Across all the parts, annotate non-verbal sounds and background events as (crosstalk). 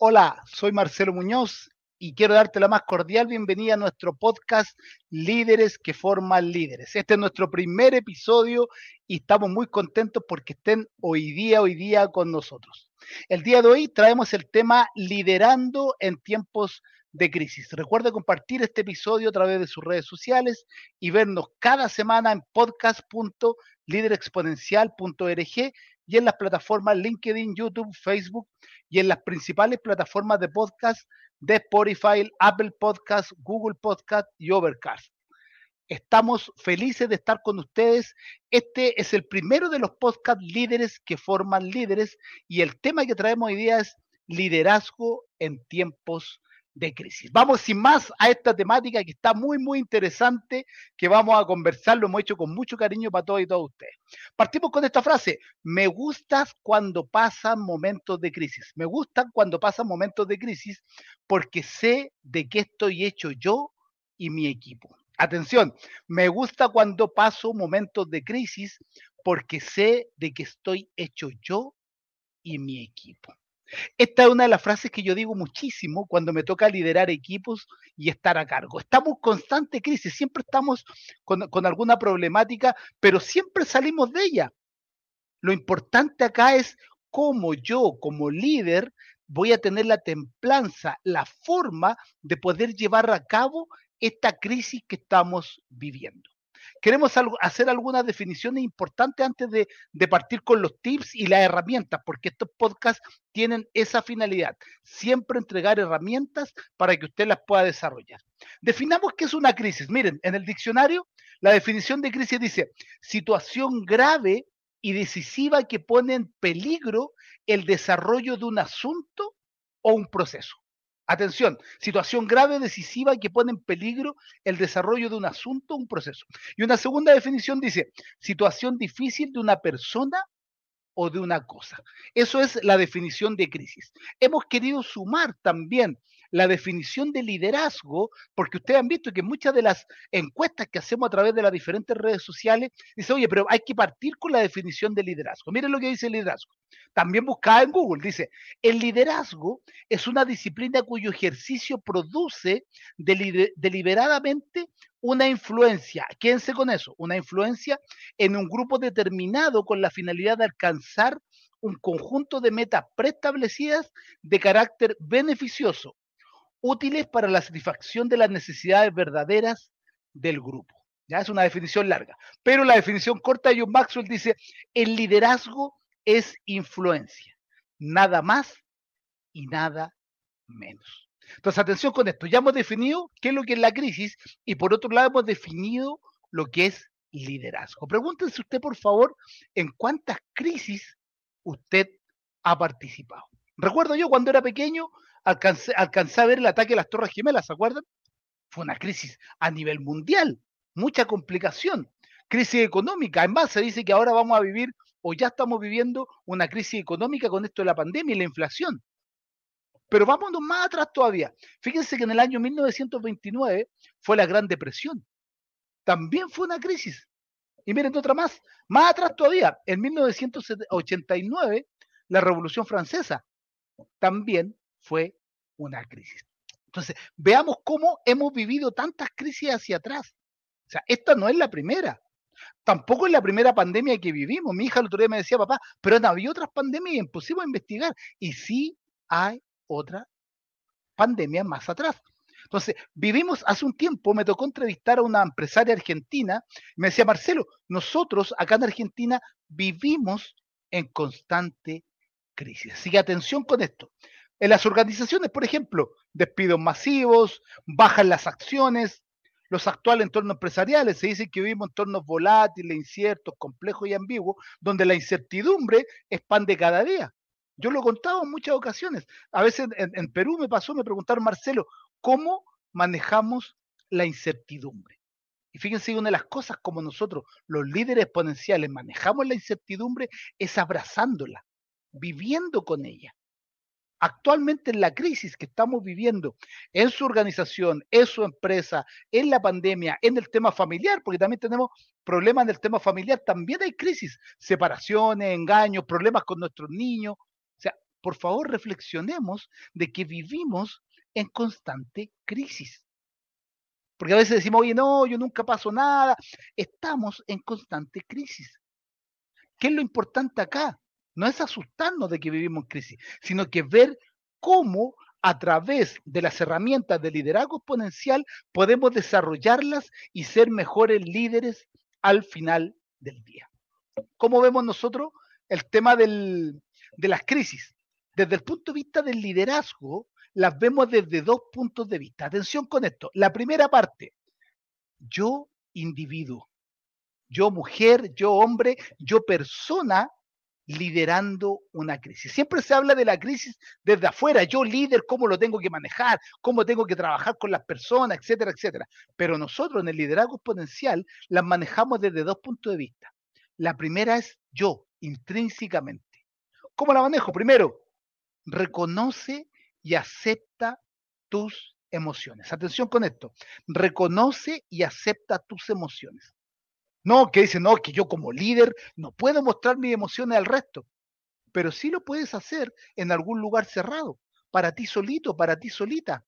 Hola, soy Marcelo Muñoz y quiero darte la más cordial bienvenida a nuestro podcast Líderes que forman líderes. Este es nuestro primer episodio y estamos muy contentos porque estén hoy día, hoy día con nosotros. El día de hoy traemos el tema liderando en tiempos de crisis. Recuerde compartir este episodio a través de sus redes sociales y vernos cada semana en podcast.liderexponencial.org y en las plataformas LinkedIn, YouTube, Facebook y en las principales plataformas de podcast de Spotify, Apple Podcast, Google Podcast y Overcast. Estamos felices de estar con ustedes. Este es el primero de los podcast líderes que forman líderes y el tema que traemos hoy día es liderazgo en tiempos de crisis. Vamos sin más a esta temática que está muy, muy interesante, que vamos a conversar, lo hemos hecho con mucho cariño para todos y todos ustedes. Partimos con esta frase, me gustas cuando pasan momentos de crisis. Me gustan cuando pasan momentos de crisis porque sé de qué estoy hecho yo y mi equipo. Atención, me gusta cuando paso momentos de crisis porque sé de qué estoy hecho yo y mi equipo. Esta es una de las frases que yo digo muchísimo cuando me toca liderar equipos y estar a cargo. Estamos en constante crisis, siempre estamos con, con, alguna problemática, pero siempre salimos de ella. Lo importante acá es cómo yo como líder voy a tener la templanza, la forma de poder llevar a cabo esta crisis que estamos viviendo. Queremos hacer algunas definiciones importantes antes de, de, partir con los tips y las herramientas, porque estos podcasts tienen esa finalidad, siempre entregar herramientas para que usted las pueda desarrollar. Definamos qué es una crisis. Miren, en el diccionario, la definición de crisis dice situación grave y decisiva que pone en peligro el desarrollo de un asunto o un proceso. Atención, situación grave, decisiva que pone en peligro el desarrollo de un asunto o un proceso. Y una segunda definición dice, situación difícil de una persona o de una cosa. Eso es la definición de crisis. Hemos querido sumar también la definición de liderazgo, porque ustedes han visto que muchas de las encuestas que hacemos a través de las diferentes redes sociales, dice, oye, pero hay que partir con la definición de liderazgo. Miren lo que dice el liderazgo. También buscada en Google, dice, el liderazgo es una disciplina cuyo ejercicio produce deliberadamente una influencia, quédense con eso, una influencia en un grupo determinado con la finalidad de alcanzar un conjunto de metas preestablecidas de carácter beneficioso útiles para la satisfacción de las necesidades verdaderas del grupo. Ya es una definición larga. Pero la definición corta de John Maxwell dice, el liderazgo es influencia, nada más y nada menos. Entonces, atención con esto. Ya hemos definido qué es lo que es la crisis y por otro lado hemos definido lo que es liderazgo. Pregúntense usted, por favor, en cuántas crisis usted ha participado. Recuerdo yo cuando era pequeño, alcancé, a ver el ataque a las Torres Gemelas, ¿se acuerdan? Fue una crisis a nivel mundial, mucha complicación, crisis económica. Además, se dice que ahora vamos a vivir o ya estamos viviendo una crisis económica con esto de la pandemia y la inflación. Pero vámonos más atrás todavía. Fíjense que en el año 1929 fue la Gran Depresión. También fue una crisis. Y miren otra más, más atrás todavía, en 1989, la Revolución Francesa también fue una crisis. Entonces, veamos cómo hemos vivido tantas crisis hacia atrás. O sea, esta no es la primera. Tampoco es la primera pandemia que vivimos. Mi hija el otro día me decía, papá, pero no había otras pandemias y a investigar. Y sí hay otra pandemia más atrás. Entonces, vivimos hace un tiempo, me tocó entrevistar a una empresaria argentina, y me decía, Marcelo, nosotros acá en Argentina vivimos en constante crisis. Así que atención con esto. En las organizaciones, por ejemplo, despidos masivos, bajan las acciones, los actuales entornos empresariales, se dice que vivimos entornos volátiles, inciertos, complejos y ambiguos, donde la incertidumbre expande cada día. Yo lo he contado en muchas ocasiones. A veces en, Perú me pasó, me preguntaron, Marcelo, ¿cómo manejamos la incertidumbre? Y fíjense, una de las cosas como nosotros, los líderes exponenciales, manejamos la incertidumbre es abrazándola, viviendo con ella actualmente en la crisis que estamos viviendo en su organización, en su empresa, en la pandemia, en el tema familiar, porque también tenemos problemas en el tema familiar, también hay crisis, separaciones, engaños, problemas con nuestros niños. O sea, por favor reflexionemos de que vivimos en constante crisis. Porque a veces decimos, oye, no, yo nunca paso nada. Estamos en constante crisis. ¿Qué es lo importante acá? No es asustarnos de que vivimos en crisis, sino que ver cómo a través de las herramientas de liderazgo exponencial podemos desarrollarlas y ser mejores líderes al final del día. ¿Cómo vemos nosotros el tema de las crisis? Desde el punto de vista del liderazgo, las vemos desde dos puntos de vista. Atención con esto. La primera parte, yo individuo, yo mujer, yo hombre, yo persona liderando una crisis. Siempre se habla de la crisis desde afuera, yo líder, cómo lo tengo que manejar, cómo tengo que trabajar con las personas, etcétera, etcétera. Pero nosotros en el liderazgo exponencial las manejamos desde dos puntos de vista. La primera es yo, intrínsecamente. ¿Cómo la manejo? Primero, reconoce y acepta tus emociones. Atención con esto. Reconoce y acepta tus emociones. No, que dice, no, que yo como líder no puedo mostrar mis emociones al resto. Pero sí lo puedes hacer en algún lugar cerrado, para ti solito, para ti solita.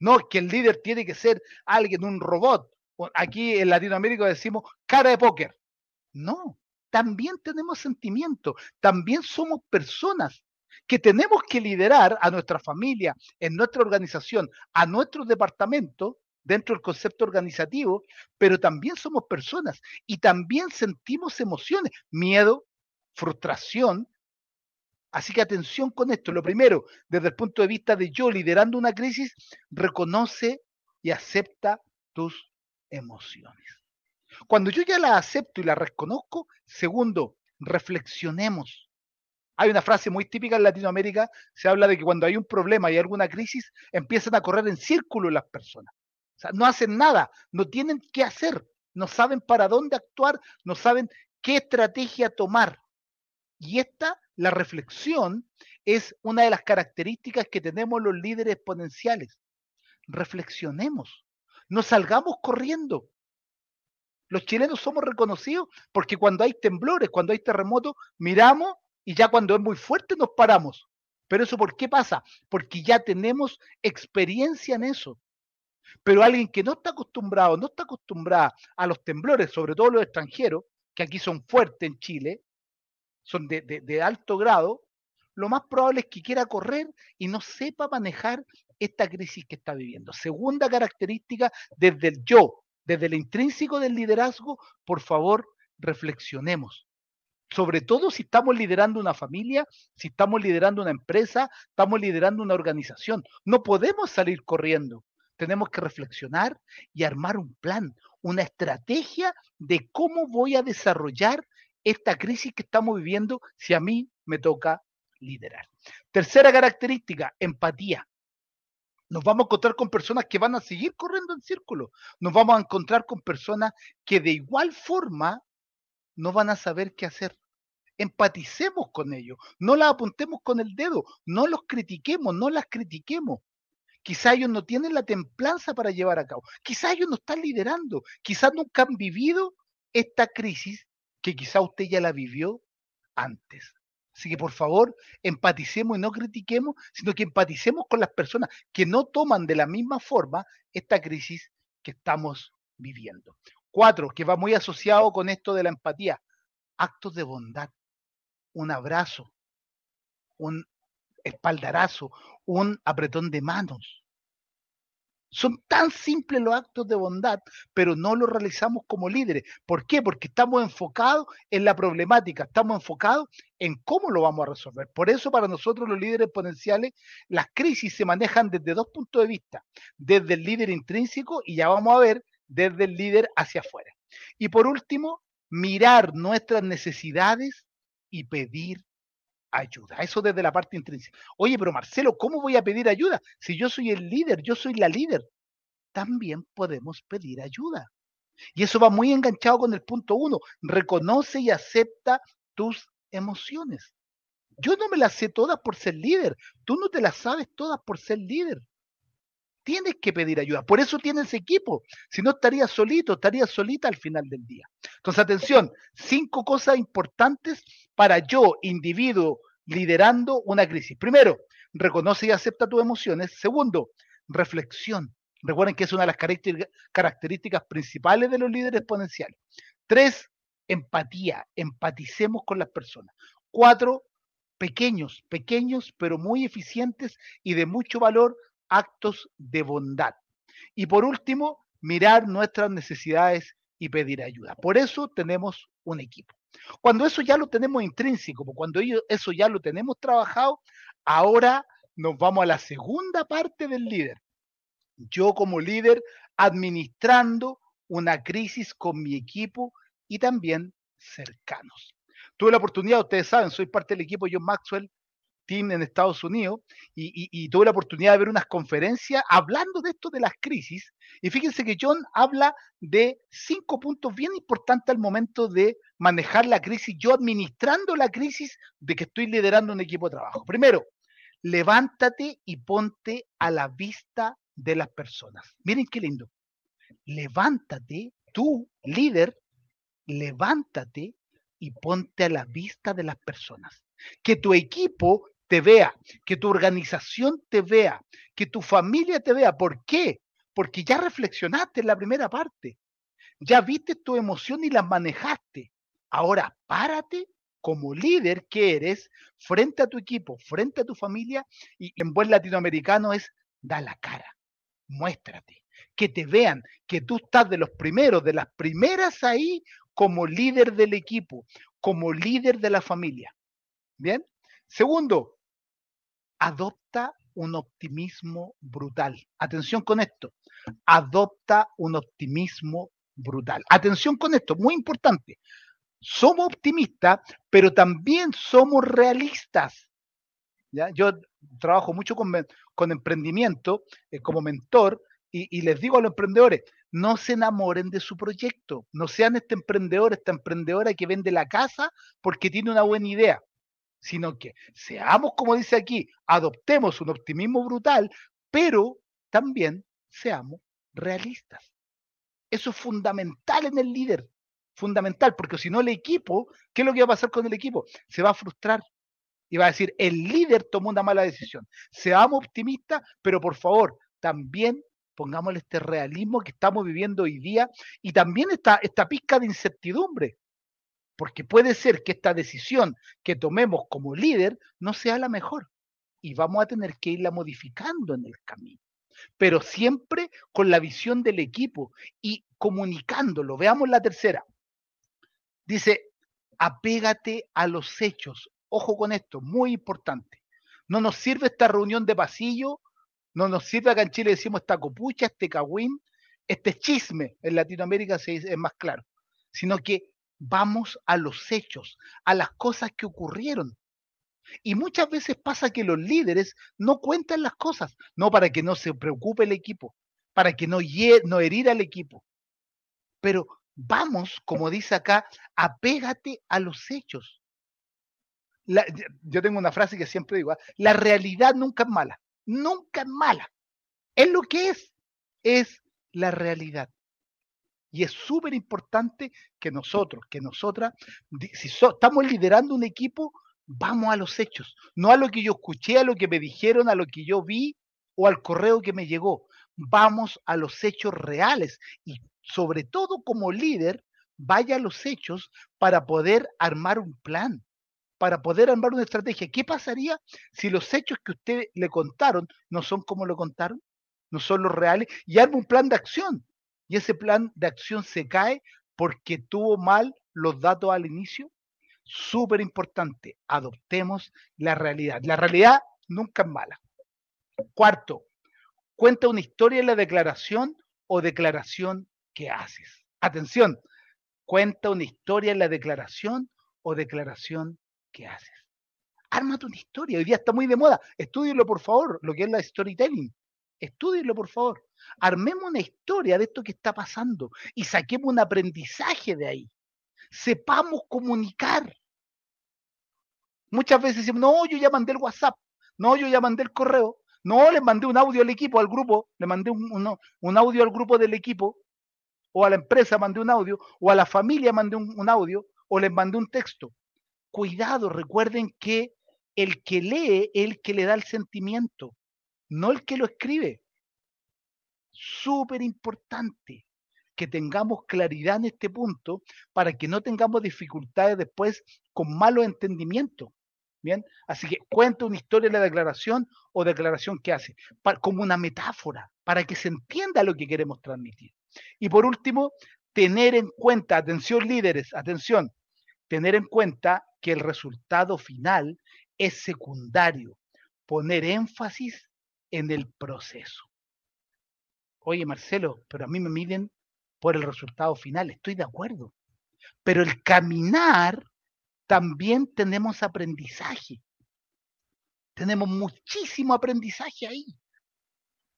No, que el líder tiene que ser alguien, un robot. Aquí en Latinoamérica decimos cara de póker. No, también tenemos sentimientos, también somos personas que tenemos que liderar a nuestra familia, en nuestra organización, a nuestro departamento, dentro del concepto organizativo, pero también somos personas y también sentimos emociones, miedo, frustración. Así que atención con esto. Lo primero, desde el punto de vista de yo liderando una crisis, reconoce y acepta tus emociones. Cuando yo ya la acepto y la reconozco, segundo, reflexionemos hay una frase muy típica en Latinoamérica, se habla de que cuando hay un problema y alguna crisis, empiezan a correr en círculo las personas. O sea, no hacen nada, no tienen qué hacer, no saben para dónde actuar, no saben qué estrategia tomar. Y esta, la reflexión, es una de las características que tenemos los líderes exponenciales. Reflexionemos, no salgamos corriendo. Los chilenos somos reconocidos porque cuando hay temblores, cuando hay terremotos, miramos y ya cuando es muy fuerte nos paramos. Pero eso ¿por qué pasa? Porque ya tenemos experiencia en eso. Pero alguien que no está acostumbrado, no está acostumbrada a los temblores, sobre todo los extranjeros, que aquí son fuertes en Chile, son de, de alto grado, lo más probable es que quiera correr y no sepa manejar esta crisis que está viviendo. Segunda característica, desde el yo, desde el intrínseco del liderazgo, por favor, reflexionemos sobre todo si estamos liderando una familia, si estamos liderando una empresa, estamos liderando una organización. No podemos salir corriendo. Tenemos que reflexionar y armar un plan, una estrategia de cómo voy a desarrollar esta crisis que estamos viviendo si a mí me toca liderar. Tercera característica, empatía. Nos vamos a encontrar con personas que van a seguir corriendo en círculo. Nos vamos a encontrar con personas que de igual forma no van a saber qué hacer. Empaticemos con ellos, no las apuntemos con el dedo, no los critiquemos, no las critiquemos. Quizá ellos no tienen la templanza para llevar a cabo, quizá ellos no están liderando, quizás nunca han vivido esta crisis que quizá usted ya la vivió antes. Así que por favor, empaticemos y no critiquemos, sino que empaticemos con las personas que no toman de la misma forma esta crisis que estamos viviendo. Cuatro, que va muy asociado con esto de la empatía, actos de bondad, un abrazo, un espaldarazo, un apretón de manos. Son tan simples los actos de bondad, pero no los realizamos como líderes. ¿Por qué? Porque estamos enfocados en la problemática, estamos enfocados en cómo lo vamos a resolver. Por eso para nosotros los líderes exponenciales, las crisis se manejan desde dos puntos de vista, desde el líder intrínseco y ya vamos a ver desde el líder hacia afuera. Y por último, mirar nuestras necesidades y pedir ayuda. Eso desde la parte intrínseca. Oye, pero Marcelo, ¿cómo voy a pedir ayuda? Si yo soy el líder, yo soy la líder. También podemos pedir ayuda. Y eso va muy enganchado con el punto uno. Reconoce y acepta tus emociones. Yo no me las sé todas por ser líder. Tú no te las sabes todas por ser líder tienes que pedir ayuda. Por eso tienes equipo. Si no, estarías solito, estarías solita al final del día. Entonces, atención, cinco cosas importantes para yo, individuo, liderando una crisis. Primero, reconoce y acepta tus emociones. Segundo, reflexión. Recuerden que es una de las características principales de los líderes exponenciales. Tres, empatía. Empaticemos con las personas. Cuatro, pequeños, pequeños, pero muy eficientes y de mucho valor, actos de bondad. Y por último, mirar nuestras necesidades y pedir ayuda. Por eso tenemos un equipo. Cuando eso ya lo tenemos intrínseco, cuando eso ya lo tenemos trabajado, ahora nos vamos a la segunda parte del líder. Yo como líder administrando una crisis con mi equipo y también cercanos. Tuve la oportunidad, ustedes saben, soy parte del equipo John Maxwell Team en Estados Unidos y, tuve la oportunidad de ver unas conferencias hablando de esto de las crisis. Y fíjense que John habla de cinco puntos bien importantes al momento de manejar la crisis, yo administrando la crisis de que estoy liderando un equipo de trabajo. Primero, levántate y ponte a la vista de las personas. Miren qué lindo. Levántate, tú, líder, levántate y ponte a la vista de las personas. Que tu equipo te vea, que tu organización te vea, que tu familia te vea. ¿Por qué? Porque ya reflexionaste en la primera parte. Ya viste tu emoción y las manejaste. Ahora párate como líder que eres frente a tu equipo, frente a tu familia y en buen latinoamericano es da la cara, muéstrate, que te vean, que tú estás de los primeros, de las primeras ahí como líder del equipo, como líder de la familia. Bien. Segundo, adopta un optimismo brutal. Atención con esto. Adopta un optimismo brutal. Atención con esto, muy importante. Somos optimistas, pero también somos realistas. ¿ya? Yo trabajo mucho con, con emprendimiento eh, como mentor y, y, les digo a los emprendedores, no se enamoren de su proyecto, no sean este emprendedor, esta emprendedora que vende la casa porque tiene una buena idea sino que seamos, como dice aquí, adoptemos un optimismo brutal, pero también seamos realistas. Eso es fundamental en el líder, fundamental, porque si no el equipo, ¿qué es lo que va a pasar con el equipo? Se va a frustrar y va a decir, el líder tomó una mala decisión. Seamos optimistas, pero por favor, también pongámosle este realismo que estamos viviendo hoy día y también esta, esta pizca de incertidumbre porque puede ser que esta decisión que tomemos como líder no sea la mejor y vamos a tener que irla modificando en el camino. Pero siempre con la visión del equipo y comunicándolo. Veamos la tercera. Dice, apégate a los hechos. Ojo con esto, muy importante. No nos sirve esta reunión de pasillo, no nos sirve acá en Chile decimos esta copucha, este cagüín, este chisme. En Latinoamérica se es más claro. Sino que vamos a los hechos, a las cosas que ocurrieron. Y muchas veces pasa que los líderes no cuentan las cosas, no para que no se preocupe el equipo, para que no, no herir al equipo. Pero vamos, como dice acá, apégate a los hechos. yo tengo una frase que siempre digo, ¿ah? la realidad nunca es mala, nunca es mala. Es lo que es, es la realidad. Y es súper importante que nosotros, que nosotras, si estamos liderando un equipo, vamos a los hechos, no a lo que yo escuché, a lo que me dijeron, a lo que yo vi o al correo que me llegó. Vamos a los hechos reales y sobre todo como líder, vaya a los hechos para poder armar un plan, para poder armar una estrategia. ¿Qué pasaría si los hechos que usted le contaron no son como lo contaron? No son los reales y arma un plan de acción y ese plan de acción se cae porque tuvo mal los datos al inicio. Súper importante, adoptemos la realidad. La realidad nunca es mala. Cuarto, cuenta una historia en la declaración o declaración que haces. Atención, cuenta una historia en la declaración o declaración que haces. Ármate una historia. Hoy día está muy de moda. Estúdielo, por favor, lo que es la storytelling. Estúdienlo, por favor. Armemos una historia de esto que está pasando y saquemos un aprendizaje de ahí. Sepamos comunicar. Muchas veces decimos, no, yo ya mandé el WhatsApp, no, yo ya mandé el correo, no, le mandé un audio al equipo, al grupo, le mandé un, un, audio al grupo del equipo, o a la empresa mandé un audio, o a la familia mandé un, un audio, o les mandé un texto. Cuidado, recuerden que el que lee es el que le da el sentimiento, no el que lo escribe. Súper importante que tengamos claridad en este punto para que no tengamos dificultades después con malos entendimientos. Bien, así que cuenta una historia de la declaración o declaración que hace, como una metáfora, para que se entienda lo que queremos transmitir. Y por último, tener en cuenta, atención líderes, atención, tener en cuenta que el resultado final es secundario, poner énfasis en el proceso. Oye, Marcelo, pero a mí me miden por el resultado final, estoy de acuerdo. Pero el caminar también tenemos aprendizaje. Tenemos muchísimo aprendizaje ahí.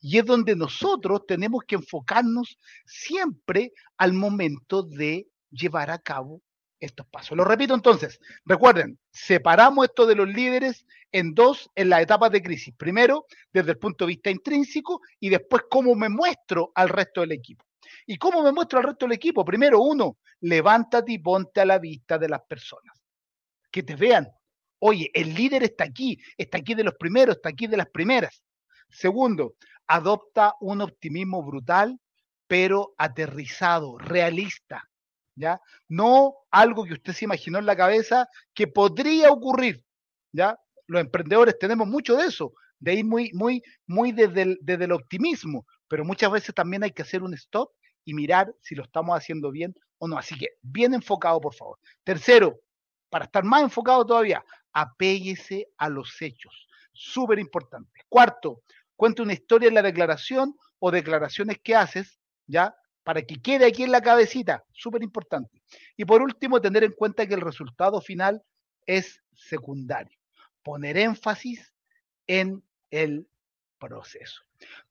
Y es donde nosotros tenemos que enfocarnos siempre al momento de llevar a cabo estos pasos. Lo repito entonces, recuerden, separamos esto de los líderes en dos en las etapas de crisis. Primero, desde el punto de vista intrínseco y después cómo me muestro al resto del equipo. ¿Y cómo me muestro al resto del equipo? Primero, uno, levántate y ponte a la vista de las personas. Que te vean. Oye, el líder está aquí, está aquí de los primeros, está aquí de las primeras. Segundo, adopta un optimismo brutal, pero aterrizado, realista. ¿Ya? No algo que usted se imaginó en la cabeza que podría ocurrir, ¿ya? Los emprendedores tenemos mucho de eso, de ir muy, muy, muy desde el, desde el optimismo, pero muchas veces también hay que hacer un stop y mirar si lo estamos haciendo bien o no. Así que bien enfocado, por favor. Tercero, para estar más enfocado todavía, apéguese a los hechos. Súper importante. Cuarto, cuente una historia en la declaración o declaraciones que haces, ¿ya? Para que quede aquí en la cabecita. Súper importante. Y por último, tener en cuenta que el resultado final es secundario. Poner énfasis en el proceso.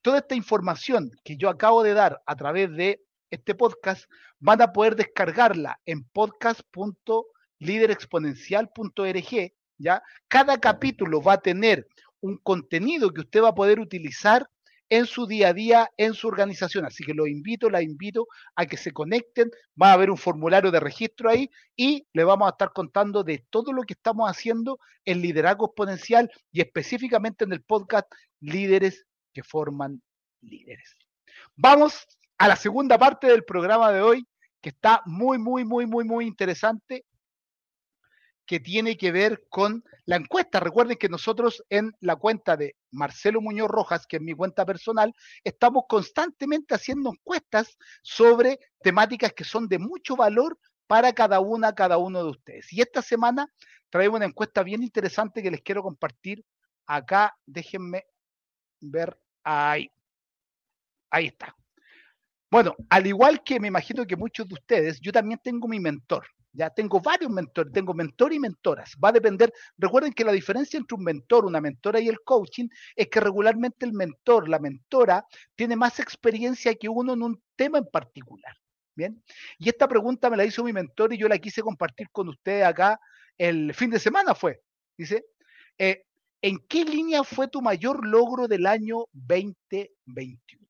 Toda esta información que yo acabo de dar a través de este podcast van a poder descargarla en podcast.liderexponencial.org. ¿ya? Cada capítulo va a tener un contenido que usted va a poder utilizar en su día a día, en su organización. Así que los invito, la invito a que se conecten. Va a haber un formulario de registro ahí y le vamos a estar contando de todo lo que estamos haciendo en liderazgo exponencial y específicamente en el podcast Líderes que forman líderes. Vamos a la segunda parte del programa de hoy, que está muy, muy, muy, muy, muy interesante que tiene que ver con la encuesta. Recuerden que nosotros en la cuenta de Marcelo Muñoz Rojas, que es mi cuenta personal, estamos constantemente haciendo encuestas sobre temáticas que son de mucho valor para cada una, cada uno de ustedes. Y esta semana traemos una encuesta bien interesante que les quiero compartir acá. Déjenme ver ahí. Ahí está. Bueno, al igual que me imagino que muchos de ustedes, yo también tengo mi mentor. Ya tengo varios mentores, tengo mentor y mentoras. Va a depender. Recuerden que la diferencia entre un mentor, una mentora y el coaching es que regularmente el mentor, la mentora, tiene más experiencia que uno en un tema en particular. Bien. Y esta pregunta me la hizo mi mentor y yo la quise compartir con ustedes acá el fin de semana fue. Dice, eh, ¿en qué línea fue tu mayor logro del año 2021?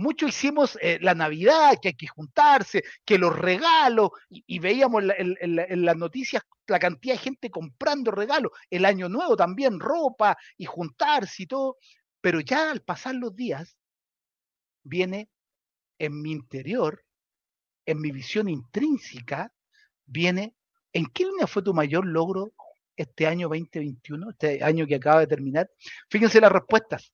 Mucho hicimos eh, la Navidad, que hay que juntarse, que los regalos, y, veíamos en, las noticias la cantidad de gente comprando regalos, el año nuevo también, ropa y juntarse y todo, pero ya al pasar los días, viene en mi interior, en mi visión intrínseca, viene, ¿en qué línea fue tu mayor logro este año 2021, este año que acaba de terminar? Fíjense las respuestas.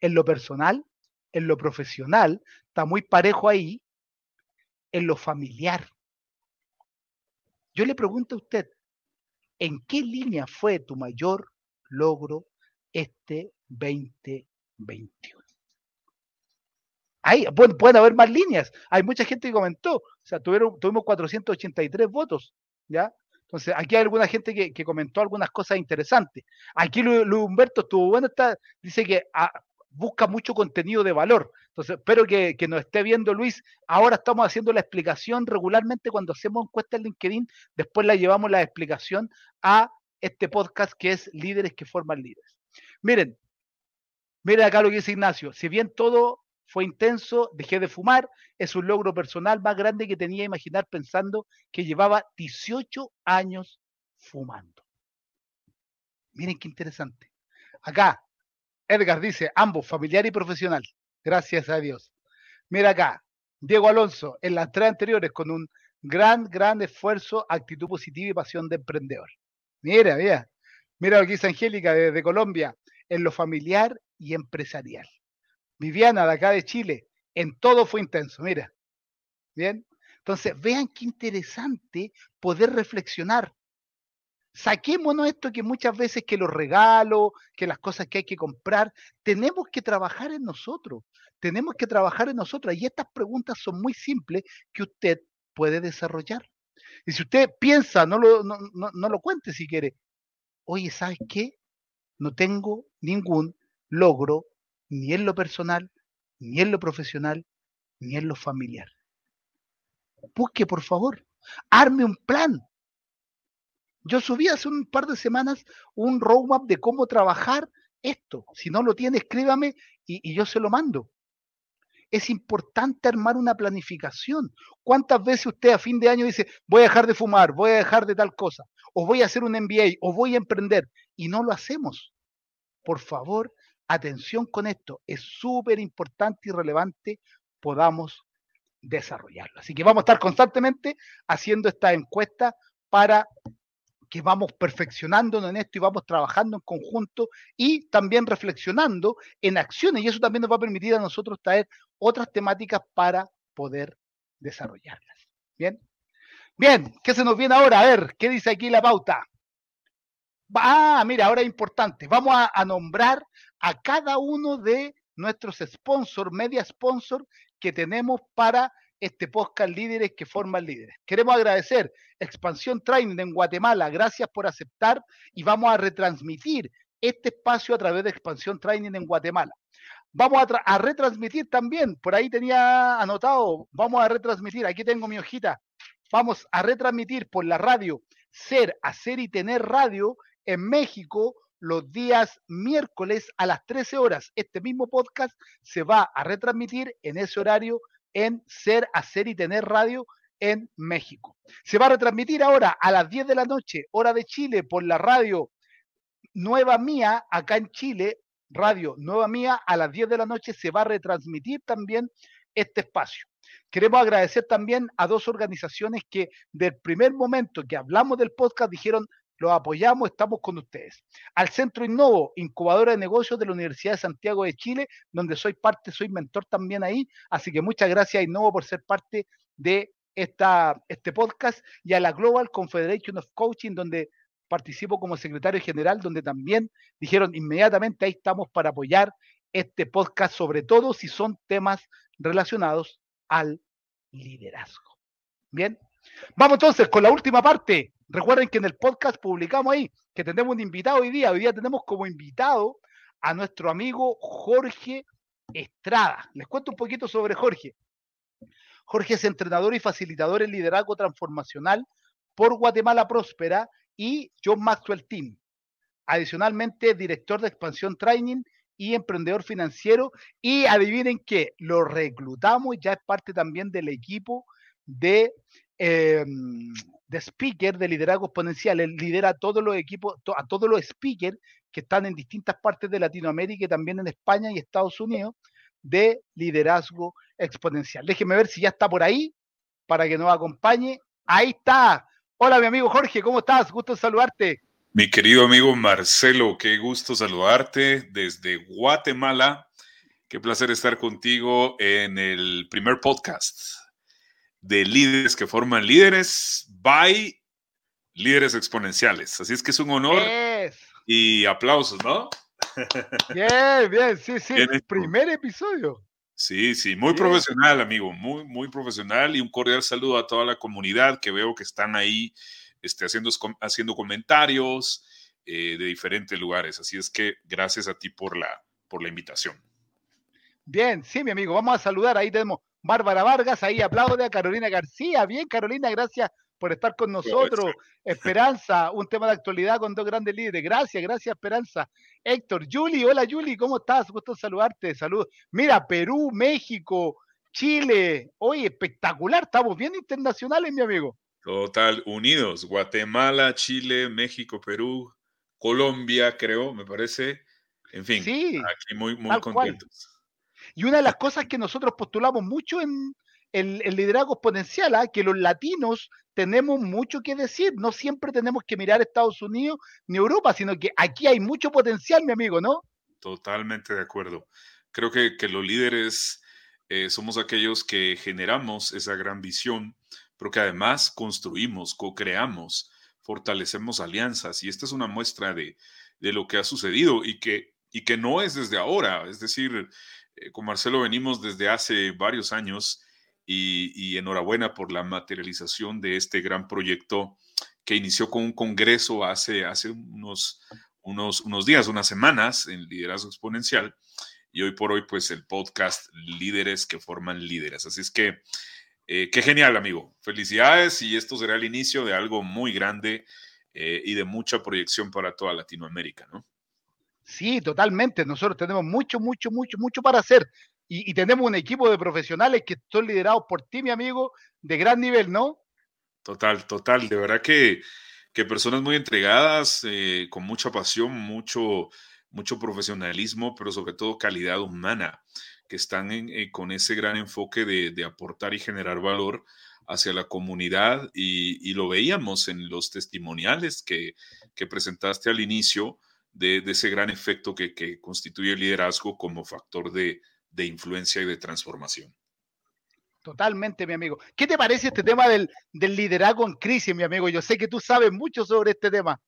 En lo personal, en lo profesional, está muy parejo ahí, en lo familiar. Yo le pregunto a usted, ¿en qué línea fue tu mayor logro este 2021? Hay, bueno, pueden haber más líneas. Hay mucha gente que comentó. O sea, tuvieron, tuvimos 483 votos. ¿Ya? Entonces, aquí hay alguna gente que, comentó algunas cosas interesantes. Aquí Luis, Humberto estuvo bueno, está, dice que ah, busca mucho contenido de valor. Entonces, espero que, nos esté viendo Luis. Ahora estamos haciendo la explicación regularmente cuando hacemos encuestas en LinkedIn, después la llevamos la explicación a este podcast que es Líderes que forman líderes. Miren, miren acá lo que dice Ignacio. Si bien todo fue intenso, dejé de fumar, es un logro personal más grande que tenía imaginar pensando que llevaba 18 años fumando. Miren qué interesante. Acá, Edgar dice, ambos, familiar y profesional. Gracias a Dios. Mira acá, Diego Alonso, en las tres anteriores, con un gran, gran esfuerzo, actitud positiva y pasión de emprendedor. Mira, mira. Mira lo que dice Angélica desde Colombia, en lo familiar y empresarial. Viviana de acá de Chile, en todo fue intenso, mira. Bien. Entonces, vean qué interesante poder reflexionar. Saquémonos esto que muchas veces que los regalos, que las cosas que hay que comprar, tenemos que trabajar en nosotros, tenemos que trabajar en nosotros. Y estas preguntas son muy simples que usted puede desarrollar. Y si usted piensa, no lo, no, no lo cuente si quiere. Oye, ¿sabes qué? No tengo ningún logro, ni en lo personal, ni en lo profesional, ni en lo familiar. Busque, por favor, arme un plan, yo subí hace un par de semanas un roadmap de cómo trabajar esto. Si no lo tiene, escríbame y, yo se lo mando. Es importante armar una planificación. ¿Cuántas veces usted a fin de año dice, voy a dejar de fumar, voy a dejar de tal cosa, o voy a hacer un MBA, o voy a emprender, y no lo hacemos? Por favor, atención con esto. Es súper importante y relevante podamos desarrollarlo. Así que vamos a estar constantemente haciendo esta encuesta para que vamos perfeccionándonos en esto y vamos trabajando en conjunto y también reflexionando en acciones y eso también nos va a permitir a nosotros traer otras temáticas para poder desarrollarlas. Bien. Bien, ¿qué se nos viene ahora? A ver, ¿qué dice aquí la pauta? Ah, mira, ahora es importante. Vamos a, a nombrar a cada uno de nuestros sponsors, media sponsor que tenemos para este podcast Líderes que forman líderes. Queremos agradecer Expansión Training en Guatemala. Gracias por aceptar y vamos a retransmitir este espacio a través de Expansión Training en Guatemala. Vamos a, retransmitir también, por ahí tenía anotado, vamos a retransmitir, aquí tengo mi hojita, vamos a retransmitir por la radio Ser, Hacer y Tener Radio en México los días miércoles a las 13 horas. Este mismo podcast se va a retransmitir en ese horario en Ser, Hacer y Tener Radio en México. Se va a retransmitir ahora a las 10 de la noche, hora de Chile, por la radio Nueva Mía, acá en Chile, radio Nueva Mía, a las 10 de la noche se va a retransmitir también este espacio. Queremos agradecer también a dos organizaciones que del primer momento que hablamos del podcast dijeron, los apoyamos, estamos con ustedes. Al Centro Innovo, incubadora de negocios de la Universidad de Santiago de Chile, donde soy parte, soy mentor también ahí. Así que muchas gracias Innovo por ser parte de esta, este podcast y a la Global Confederation of Coaching, donde participo como secretario general, donde también dijeron inmediatamente ahí estamos para apoyar este podcast, sobre todo si son temas relacionados al liderazgo. Bien, vamos entonces con la última parte Recuerden que en el podcast publicamos ahí que tenemos un invitado hoy día. Hoy día tenemos como invitado a nuestro amigo Jorge Estrada. Les cuento un poquito sobre Jorge. Jorge es entrenador y facilitador en liderazgo transformacional por Guatemala Próspera y John Maxwell Team. Adicionalmente, director de expansión training y emprendedor financiero. Y adivinen que lo reclutamos, ya es parte también del equipo de em, de speaker de liderazgo exponencial. Él lidera a todos los equipos, a todos los speakers que están en distintas partes de Latinoamérica y también en España y Estados Unidos de liderazgo exponencial. Déjeme ver si ya está por ahí para que nos acompañe. Ahí está. Hola, mi amigo Jorge, ¿cómo estás? Gusto saludarte. Mi querido amigo Marcelo, qué gusto saludarte desde Guatemala. Qué placer estar contigo en el primer podcast de líderes que forman líderes by líderes exponenciales. Así es que es un honor y aplausos, ¿no? Bien, bien, sí, sí, el primer episodio. Sí, sí, muy profesional, amigo, muy, muy profesional y un cordial saludo a toda la comunidad que veo que están ahí este, haciendo, haciendo comentarios eh, de diferentes lugares. Así es que gracias a ti por la, por la invitación. Bien, sí, mi amigo, vamos a saludar. Ahí tenemos Bárbara Vargas, ahí aplaude a Carolina García. Bien, Carolina, gracias por estar con nosotros. Esperanza, un tema de actualidad con dos grandes líderes. Gracias, gracias, Esperanza. Héctor, Juli, hola Juli, ¿cómo estás? Gusto saludarte, salud. Mira, Perú, México, Chile. Oye, espectacular, estamos bien internacionales, mi amigo. Total, unidos. Guatemala, Chile, México, Perú, Colombia, creo, me parece. En fin, aquí muy, muy contentos. Y una de las cosas que nosotros postulamos mucho en el, liderazgo exponencial, ¿ah? que los latinos tenemos mucho que decir. No siempre tenemos que mirar Estados Unidos ni Europa, sino que aquí hay mucho potencial, mi amigo, ¿no? Totalmente de acuerdo. Creo que, que los líderes eh, somos aquellos que generamos esa gran visión, pero que además construimos, co-creamos, fortalecemos alianzas. Y esta es una muestra de, de lo que ha sucedido y que, y que no es desde ahora. Es decir, eh, con Marcelo venimos desde hace varios años y, enhorabuena por la materialización de este gran proyecto que inició con un congreso hace, hace unos, unos, unos días, unas semanas en Liderazgo Exponencial y hoy por hoy pues el podcast Líderes que forman líderes. Así es que eh, qué genial amigo, felicidades y esto será el inicio de algo muy grande eh, y de mucha proyección para toda Latinoamérica, ¿no? Sí, totalmente. Nosotros tenemos mucho, mucho, mucho, mucho para hacer. Y, tenemos un equipo de profesionales que son liderados por ti, mi amigo, de gran nivel, ¿no? Total, total. De verdad que, que personas muy entregadas, eh, con mucha pasión, mucho, mucho profesionalismo, pero sobre todo calidad humana, que están eh, con ese gran enfoque de, aportar y generar valor hacia la comunidad. Y, lo veíamos en los testimoniales que, que presentaste al inicio de, ese gran efecto que, constituye el liderazgo como factor de, influencia y de transformación. Totalmente, mi amigo. ¿Qué te parece este tema del, liderazgo en crisis, mi amigo? Yo sé que tú sabes mucho sobre este tema.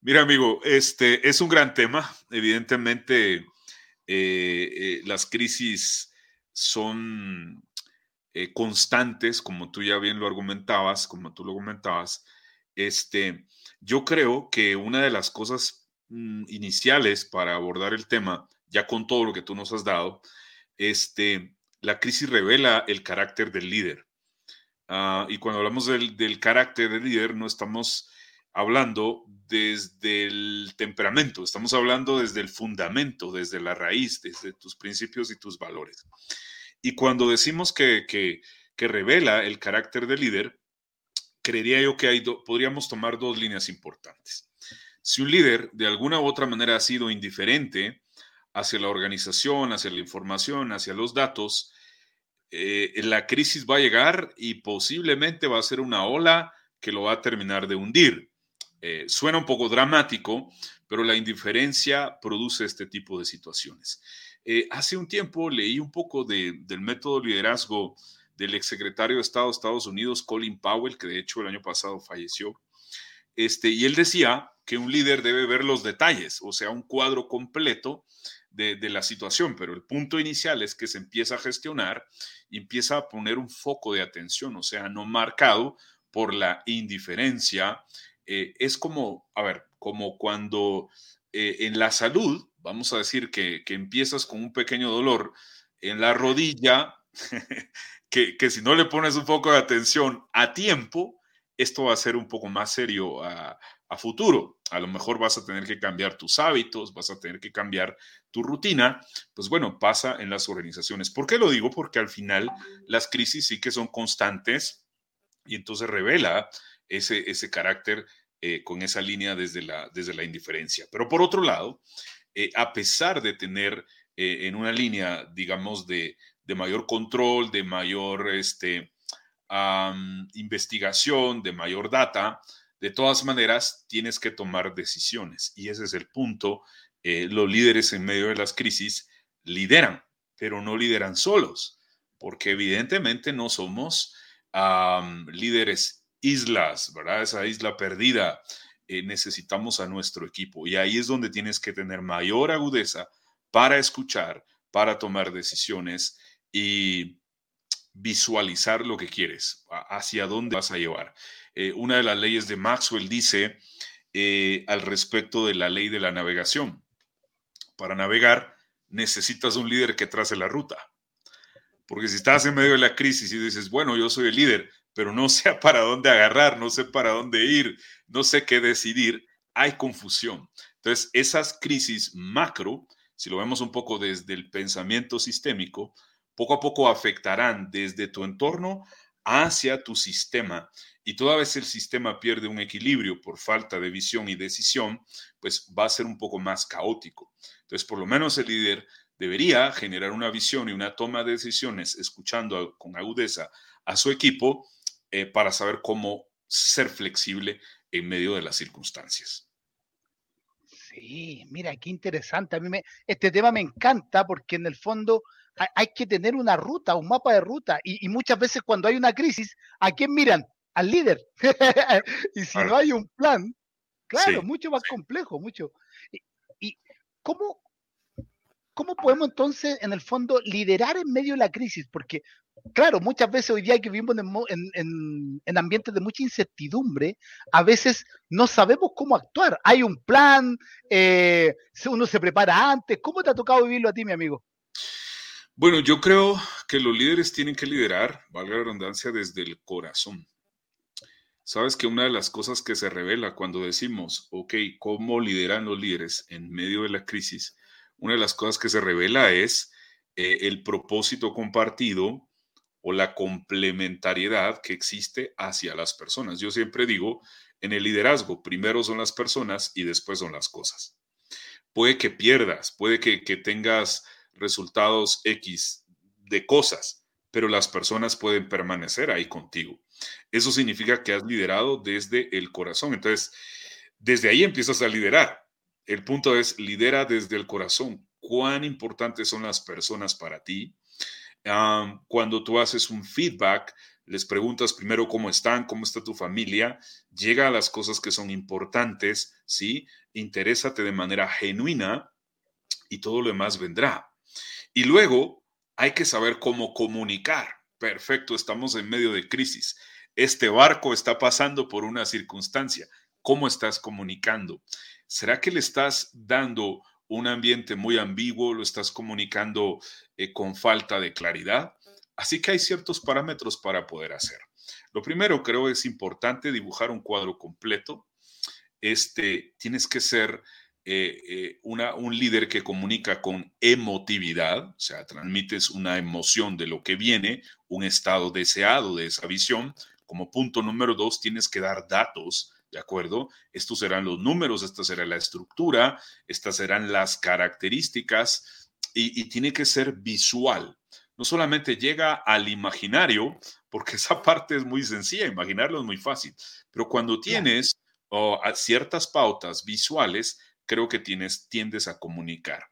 Mira, amigo, este es un gran tema. Evidentemente, eh, eh, las crisis son eh, constantes, como tú ya bien lo argumentabas, como tú lo comentabas. Este, yo creo que una de las cosas Mm, iniciales para abordar el tema, ya con todo lo que tú nos has dado, este, la crisis revela el carácter del líder. Ah, y cuando hablamos del, carácter del líder, no estamos hablando desde el temperamento, estamos hablando desde el fundamento, desde la raíz, desde tus principios y tus valores. Y cuando decimos que, que, que revela el carácter del líder, creería yo que hay podríamos tomar dos líneas importantes. Si un líder de alguna u otra manera ha sido indiferente hacia la organización, hacia la información, hacia los datos, eh, la crisis va a llegar y posiblemente va a ser una ola que lo va a terminar de hundir. Eh, suena un poco dramático, pero la indiferencia produce este tipo de situaciones. Eh, hace un tiempo leí un poco del método liderazgo del exsecretario de Estado de Estados Unidos, Colin Powell, que de hecho el año pasado falleció. Este, y él decía que un líder debe ver los detalles, o sea, un cuadro completo de, la situación, pero el punto inicial es que se empieza a gestionar y empieza a poner un foco de atención, o sea, no marcado por la indiferencia. Eh, es como, a ver, como cuando eh, en la salud, vamos a decir que, empiezas con un pequeño dolor en la rodilla, (laughs) que, que si no le pones un foco de atención a tiempo, esto va a ser un poco más serio futuro. A lo mejor vas a tener que cambiar tus hábitos, vas a tener que cambiar tu rutina. Pues bueno, pasa en las organizaciones. ¿Por qué lo digo? Porque al final las crisis sí que son constantes y entonces revela ese, ese carácter eh, con esa línea desde la, desde la indiferencia. Pero por otro lado, eh, a pesar de tener eh, en una línea, digamos, de, de mayor control, de mayor este, investigación, de mayor data, de todas maneras tienes que tomar decisiones. Y ese es el punto. Eh, los líderes en medio de las crisis lideran, pero no lideran solos, porque evidentemente no somos líderes islas, ¿verdad? Esa isla perdida. Eh, necesitamos a nuestro equipo y ahí es donde tienes que tener mayor agudeza para escuchar, para tomar decisiones y visualizar lo que quieres, hacia dónde vas a llevar. Eh, una de las leyes de Maxwell dice eh, al respecto de la ley de la navegación. Para navegar necesitas un líder que trace la ruta. Porque si estás en medio de la crisis y dices, bueno, yo soy el líder, pero no (laughs) sé para dónde agarrar, no sé para dónde ir, no sé qué decidir, hay confusión. Entonces, esas crisis macro, si lo vemos un poco desde el pensamiento sistémico, poco a poco afectarán desde tu entorno hacia tu sistema y toda vez el sistema pierde un equilibrio por falta de visión y decisión, pues va a ser un poco más caótico. Entonces, por lo menos el líder debería generar una visión y una toma de decisiones escuchando con agudeza a su equipo eh, para saber cómo ser flexible en medio de las circunstancias. Sí, mira, qué interesante. A mí este tema me encanta porque en el fondo hay, que tener una ruta, un mapa de ruta. Y, muchas veces cuando hay una crisis, ¿a quién miran? Al líder. (laughs) y si no hay un plan, claro, mucho más complejo, mucho. ¿Y, y cómo, cómo podemos entonces, en el fondo, liderar en medio de la crisis? Porque claro, muchas veces hoy día que vivimos en, ambientes de mucha incertidumbre, a veces no sabemos cómo actuar. Hay un plan, eh, uno se prepara antes. ¿Cómo te ha tocado vivirlo a ti, mi amigo? Bueno, yo creo que los líderes tienen que liderar, valga la redundancia, desde el corazón. Sabes que una de las cosas que se revela cuando decimos, ok, ¿cómo lideran los líderes en medio de la crisis? Una de las cosas que se revela es eh, el propósito compartido o la complementariedad que existe hacia las personas. Yo siempre digo, en el liderazgo, primero son las personas y después son las cosas. Puede que pierdas, puede que, tengas resultados X de cosas, pero las personas pueden permanecer ahí contigo. Eso significa que has liderado desde el corazón. Entonces, desde ahí empiezas a liderar. El punto es, lidera desde el corazón. ¿Cuán importantes son las personas para ti? cuando tú haces un feedback, les preguntas primero cómo están, cómo está tu familia, llega a las cosas que son importantes, ¿sí? Interésate de manera genuina y todo lo demás vendrá. Y luego hay que saber cómo comunicar. Perfecto, estamos en medio de crisis. Este barco está pasando por una circunstancia. ¿Cómo estás comunicando? ¿Será que le estás dando un ambiente muy ambiguo, lo estás comunicando eh, con falta de claridad. Así que hay ciertos parámetros para poder hacer. Lo primero, creo, es importante dibujar un cuadro completo. Este, tienes que ser eh, eh, una, un líder que comunica con emotividad, o sea, transmites una emoción de lo que viene, un estado deseado de esa visión. Como punto número dos, tienes que dar datos ¿de acuerdo? Estos serán los números, esta será la estructura, estas serán las características y, tiene que ser visual. No solamente llega al imaginario, porque (laughs) esa parte es muy sencilla, imaginarlo es muy fácil, pero cuando tienes ciertas pautas visuales, creo que tienes, tiendes a comunicar.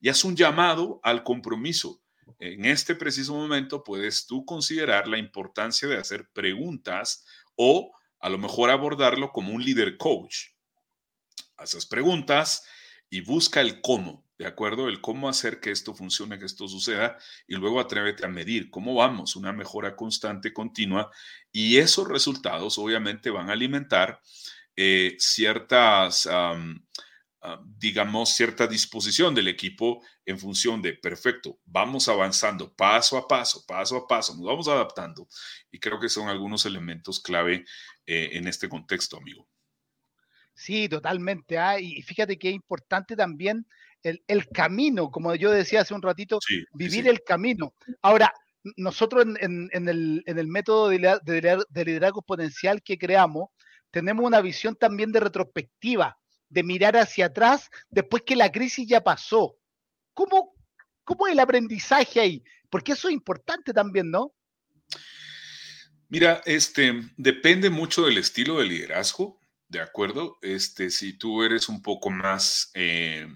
Y haz un llamado al compromiso. En este preciso momento puedes tú considerar la importancia de hacer preguntas o a lo mejor abordarlo como un líder coach. Haces preguntas y busca el cómo, ¿de acuerdo? El cómo hacer que esto funcione, que esto suceda, y luego atrévete a medir cómo vamos, una mejora constante, continua, y esos resultados obviamente van a alimentar eh, ciertas, digamos, cierta disposición del equipo en función de, perfecto, vamos avanzando paso a paso, paso a paso, nos vamos adaptando, y creo que son algunos elementos clave eh, en este contexto, amigo. Sí, totalmente. Ah, y fíjate que es importante también el, camino, como yo decía hace un ratito, vivir el camino. Ahora, nosotros en, el, método de, de, liderazgo exponencial que creamos, tenemos una visión también de retrospectiva, de mirar hacia atrás después que la crisis ya pasó. ¿Cómo, cómo es el aprendizaje ahí? Porque eso es importante también, ¿no? Mira, este depende mucho del estilo de liderazgo, ¿de acuerdo? Este, si tú eres un poco más eh,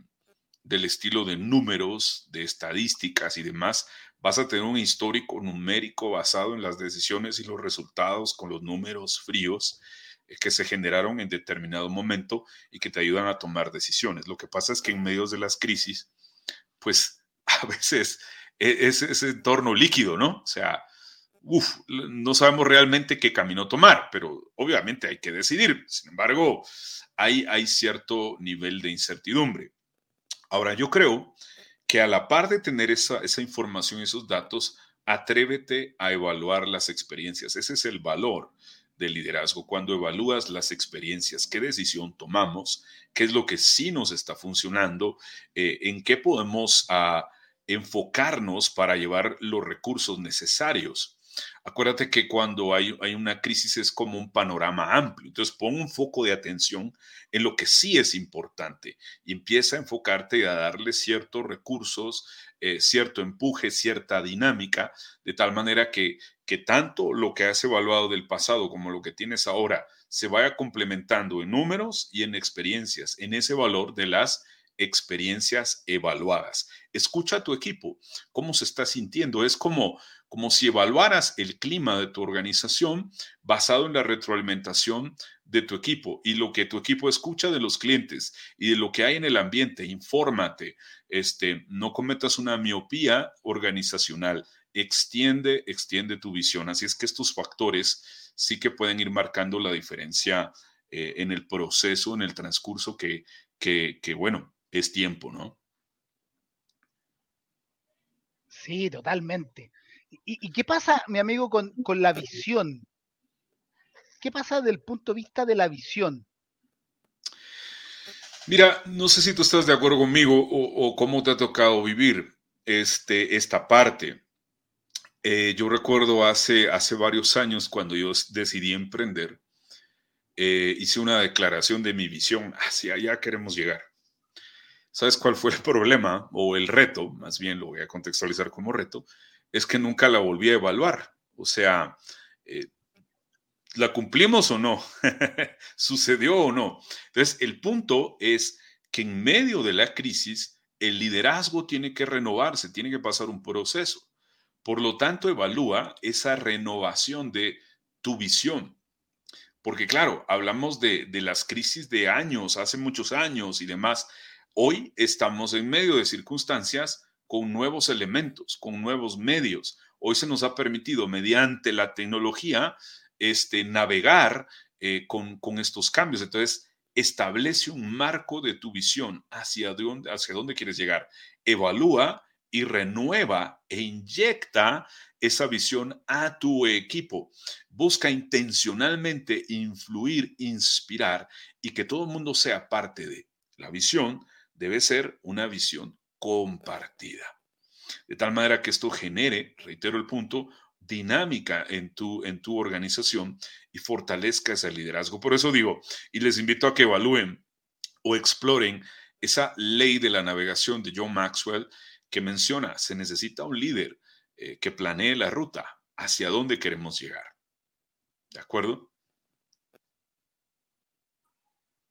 del estilo de números, de estadísticas y demás, vas a tener un histórico numérico basado en las decisiones y los resultados con los números fríos que se generaron en determinado momento y que te ayudan a tomar decisiones. Lo que pasa es que en medio de las crisis, pues (laughs) a veces e-, es ese entorno líquido, ¿no? O sea, uf, no sabemos realmente qué camino tomar, pero obviamente hay que decidir. Sin embargo, hay, hay cierto nivel de incertidumbre. Ahora, yo creo que a la par de tener esa, esa información, esos datos, atrévete a evaluar las experiencias. Ese es el valor del liderazgo, cuando evalúas las experiencias, qué decisión tomamos, qué es lo que sí nos está funcionando, eh, en qué podemos ah, enfocarnos para llevar los recursos necesarios Acuérdate que cuando hay, hay una crisis es como un panorama amplio. Entonces pon un foco de atención en lo que sí es importante y empieza a enfocarte y a darle ciertos recursos, eh, cierto empuje, cierta dinámica, de tal manera que, que tanto lo que has evaluado del pasado como lo que tienes ahora se vaya complementando en números y en experiencias, en ese valor de las experiencias evaluadas. Escucha a tu equipo, cómo se está sintiendo. Es como, como si evaluaras el clima de tu organización basado en la retroalimentación de tu equipo y lo que tu equipo escucha de los clientes y de lo que hay en el ambiente. Infórmate, este, no cometas una miopía organizacional. Extiende, extiende tu visión. Así es que estos factores sí que pueden ir marcando la diferencia eh, en el proceso, en el transcurso que, que, que, bueno, es tiempo, ¿no? Sí, totalmente. ¿Y, qué pasa, mi amigo, con, la visión? ¿Qué pasa desde el punto de vista de la visión? Mira, no sé si tú estás de acuerdo conmigo o, cómo te ha tocado vivir este, esta parte. Eh, yo recuerdo hace, hace varios años cuando yo decidí emprender, eh, hice una declaración de mi visión, hacia allá queremos llegar. ¿Sabes cuál fue el problema o el reto? Más bien lo voy a contextualizar como reto. Es que nunca la volví a evaluar. O sea, eh, ¿la cumplimos o no? (laughs) ¿Sucedió o no? Entonces, el punto es que en medio de la crisis, el liderazgo tiene que renovarse, tiene que pasar un proceso. Por lo tanto, evalúa esa renovación de tu visión. Porque claro, hablamos de, de las crisis de años, hace muchos años y demás, Hoy estamos en medio de circunstancias con nuevos elementos, con nuevos medios. Hoy se nos ha permitido, mediante la tecnología, este, navegar eh, con, con, estos cambios. Entonces, establece un marco de tu visión hacia dónde, hacia dónde quieres llegar. Evalúa y renueva e inyecta esa visión a tu equipo. Busca intencionalmente influir, inspirar y que todo el mundo sea parte de la visión debe ser una visión compartida. De tal manera que esto genere, reitero el punto, dinámica en tu, en tu organización y fortalezca ese liderazgo. Por eso digo, y les invito a que evalúen o exploren esa ley de la navegación de John Maxwell que menciona, se necesita un líder eh, que planee la ruta hacia dónde queremos llegar. ¿De acuerdo?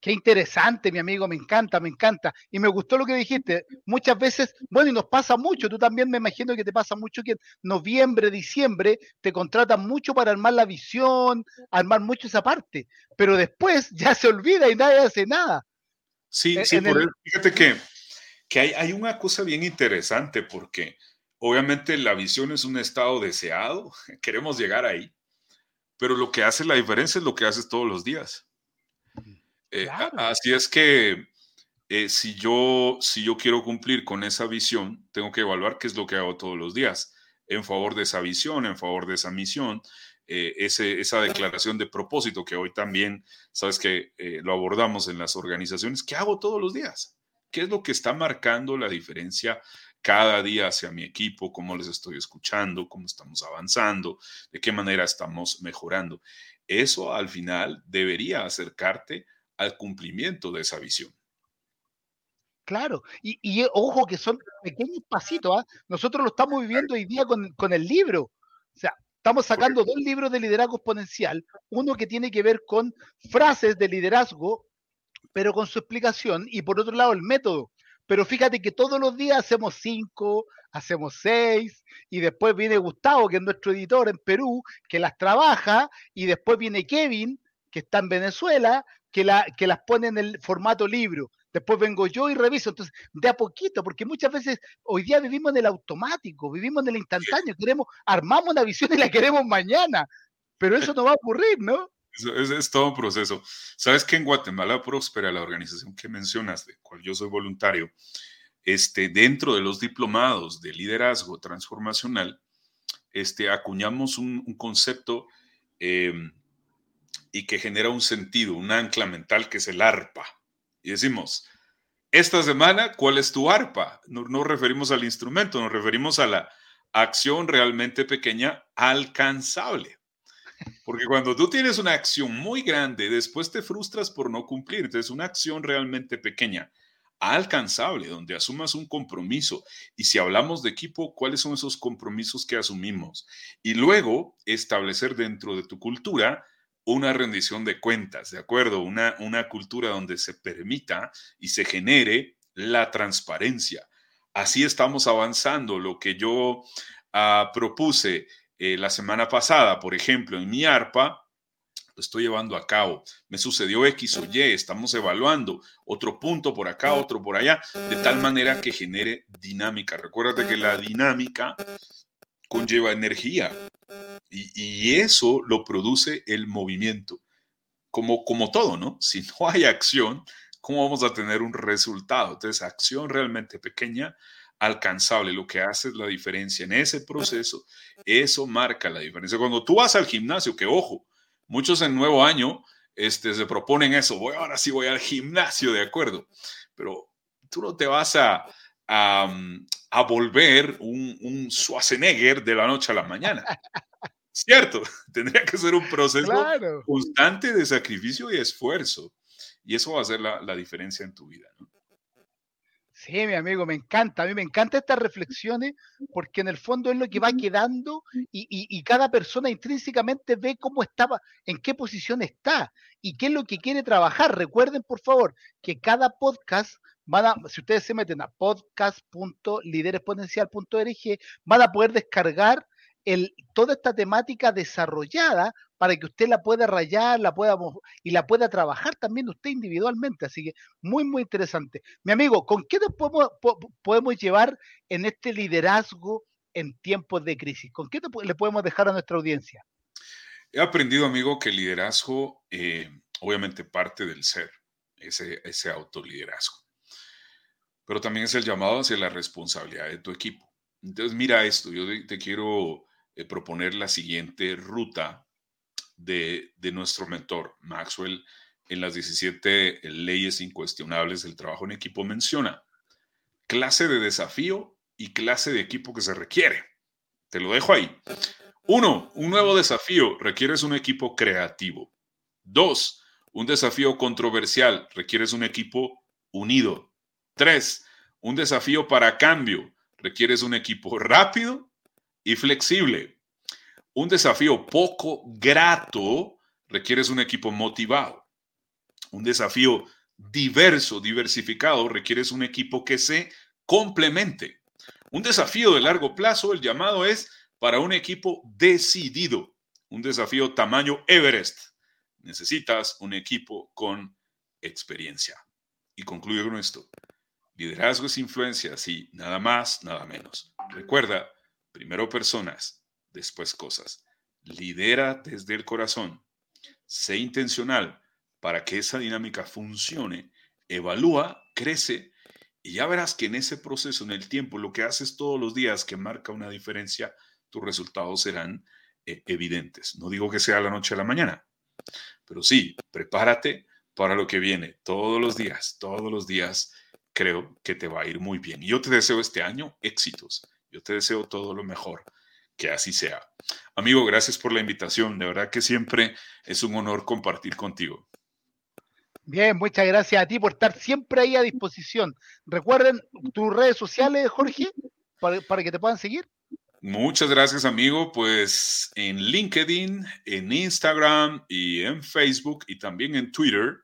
Qué interesante, mi amigo, me encanta, me encanta. Y me gustó lo que dijiste. Muchas veces, bueno, y nos pasa mucho, tú también me imagino que te pasa mucho que en noviembre, diciembre te contratan mucho para armar la visión, armar mucho esa parte, pero después ya se olvida y nadie hace nada. Sí, sí, por eso, fíjate que, que hay, hay una cosa bien interesante porque obviamente la visión es un estado deseado, (laughs) queremos llegar ahí, pero lo que hace la diferencia es lo que haces todos los días. Eh, así es que eh, si, yo, si yo quiero cumplir con esa visión, tengo que evaluar qué es lo que hago todos los días en favor de esa visión, en favor de esa misión, eh, ese, esa declaración de propósito que hoy también, sabes que lo abordamos en las organizaciones, ¿qué hago todos los días? ¿Qué es lo que está marcando la diferencia cada día hacia mi equipo? ¿Cómo les estoy escuchando? ¿Cómo estamos avanzando? ¿De qué manera estamos mejorando? Eso al final debería acercarte al cumplimiento de esa visión. Claro, y, ojo que son pequeños pasitos, ¿ah? nosotros lo estamos viviendo hoy día con, el libro, o sea, estamos sacando dos libros de liderazgo exponencial, uno que tiene que ver con frases de liderazgo, pero con su explicación, y por otro lado el método. Pero fíjate que todos los días hacemos cinco, hacemos seis, y después viene Gustavo, que es nuestro editor en Perú, que las trabaja, y después viene Kevin, que está en Venezuela, que, que las pone en el formato libro. Después vengo yo y reviso. Entonces, de a poquito, porque muchas veces hoy día vivimos en el automático, vivimos en el instantáneo, queremos, armamos una visión y la queremos mañana, pero eso no va a ocurrir, ¿no? Es, todo un proceso. Sabes que en Guatemala Próspera, la organización que mencionas, de cual yo soy voluntario, este, dentro de los diplomados de liderazgo transformacional, este, acuñamos un, un concepto em, y que genera un sentido, un ancla mental que es el arpa. Y decimos, esta semana, ¿cuál es tu arpa? No nos referimos al instrumento, nos referimos a la, acción realmente pequeña alcanzable. Porque cuando tú tienes una acción muy grande, después te frustras por no cumplir. Entonces, una acción realmente pequeña, alcanzable, donde asumas un compromiso. Y si hablamos de equipo, ¿cuáles son esos compromisos que asumimos? Y luego establecer dentro de tu cultura una rendición de cuentas, ¿de acuerdo? Una, una cultura donde se permita y se genere la transparencia. Así estamos avanzando. Lo que yo ah, propuse eh, la semana pasada, por ejemplo, en mi ARPA, lo estoy llevando a cabo. Me sucedió X o Y, estamos evaluando otro punto por acá, otro por allá, de tal manera que genere dinámica. Recuérdate que la dinámica conlleva energía y, eso lo produce el movimiento. Como, como todo, ¿no? Si no hay acción, ¿cómo vamos a tener un resultado? Entonces, acción realmente pequeña alcanzable, lo que hace es la diferencia en ese proceso, eso marca la diferencia. Cuando tú vas al gimnasio, que ojo, muchos en nuevo año este, se proponen eso, voy, ahora sí voy al gimnasio, de acuerdo, pero tú no te vas a, a, volver un, un, Schwarzenegger de la noche a la mañana. ¿Cierto? (laughs) Tendría que ser un proceso constante de sacrificio y esfuerzo. Y eso va a hacer la, la diferencia en tu vida. ¿no? Sí, mi amigo, me encanta. A mí me encantan estas reflexiones porque en el fondo es lo que va quedando y, cada persona intrínsecamente ve cómo estaba, en qué posición está y qué es lo que quiere trabajar. Recuerden, por favor, que cada podcast, van a, si ustedes se meten a podcast.liderespotencial.org, van a poder descargar el, toda esta temática desarrollada para que usted la pueda rayar, la pueda y la pueda trabajar también usted individualmente. Así que muy, muy interesante. Mi amigo, ¿con qué nos podemos, podemos llevar en este liderazgo en tiempos de crisis? ¿Con qué le podemos dejar a nuestra audiencia? He aprendido, amigo, que el liderazgo eh, obviamente parte del ser, ese, ese autoliderazgo. Pero también es el llamado hacia la responsabilidad de tu equipo. Entonces, mira esto, yo te quiero eh, proponer la siguiente ruta de, nuestro mentor, Maxwell, en las 17 leyes incuestionables del trabajo en equipo menciona clase de desafío y clase de equipo que se requiere. Te lo dejo ahí. Uno, un nuevo desafío requieres un equipo creativo. Dos, un desafío controversial requieres un equipo unido. Tres, un desafío para cambio requieres un equipo rápido y flexible. Un desafío poco grato requieres un equipo motivado. Un desafío diverso, diversificado, requieres un equipo que se complemente. Un desafío de largo plazo, el llamado es para un equipo decidido. Un desafío tamaño Everest. Necesitas un equipo con experiencia. Y concluyo con esto. Liderazgo es influencia, sí, nada más, nada menos. Recuerda, primero personas, después cosas. Lidera desde el corazón. Sé intencional para que esa dinámica funcione. Evalúa, crece y ya verás que en ese proceso, en el tiempo, lo que haces todos los días que marca una diferencia, tus resultados serán eh, evidentes. No digo que sea la noche a la mañana, pero sí, prepárate para lo que viene todos los días, todos los días creo que te va a ir muy bien. Yo te deseo este año éxitos. Yo te deseo todo lo mejor. Que así sea. Amigo, gracias por la invitación. De verdad que siempre es un honor compartir contigo. Bien, muchas gracias a ti por estar siempre ahí a disposición. Recuerden tus redes sociales, Jorge, para, para que te puedan seguir. Muchas gracias, amigo. Pues en LinkedIn, en Instagram y en Facebook y también en Twitter,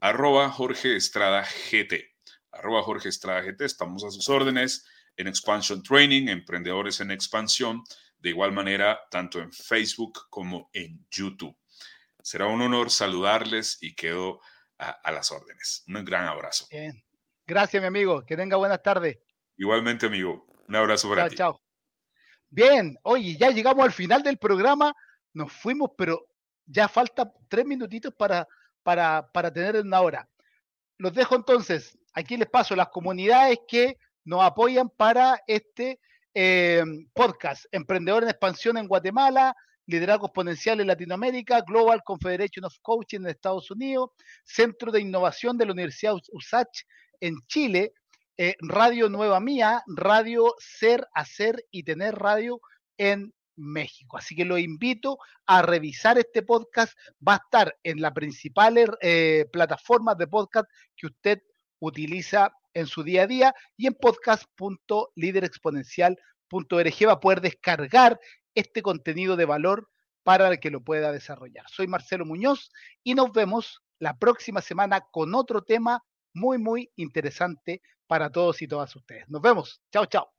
arroba Jorge Estrada GT arroba Jorge Estrada GT, estamos a sus órdenes en Expansion Training, Emprendedores en Expansión, de igual manera tanto en Facebook como en YouTube. Será un honor saludarles y quedo a, las órdenes. Un gran abrazo. Bien. Gracias, mi amigo. Que tenga buenas tardes. Igualmente, amigo. Un abrazo para ti. Chao. Bien, oye, ya llegamos al final del programa. Nos fuimos, pero ya falta tres minutitos para, para, para tener una hora. Los dejo entonces aquí les paso las comunidades que nos apoyan para este eh, podcast. Emprendedor en expansión en Guatemala, Liderazgo Exponencial en Latinoamérica, Global Confederation of Coaching en Estados Unidos, Centro de Innovación de la Universidad USACH en Chile, eh, Radio Nueva Mía, Radio Ser, Hacer y Tener Radio en México. Así que lo invito a revisar este podcast. Va a estar en las principales eh, plataformas de podcast que usted utiliza en su día a día y en podcast.liderexponencial.org va a poder descargar este contenido de valor para que lo pueda desarrollar. Soy Marcelo Muñoz y nos vemos la próxima semana con otro tema muy, muy interesante para todos y todas ustedes. Nos vemos. Chao, chao.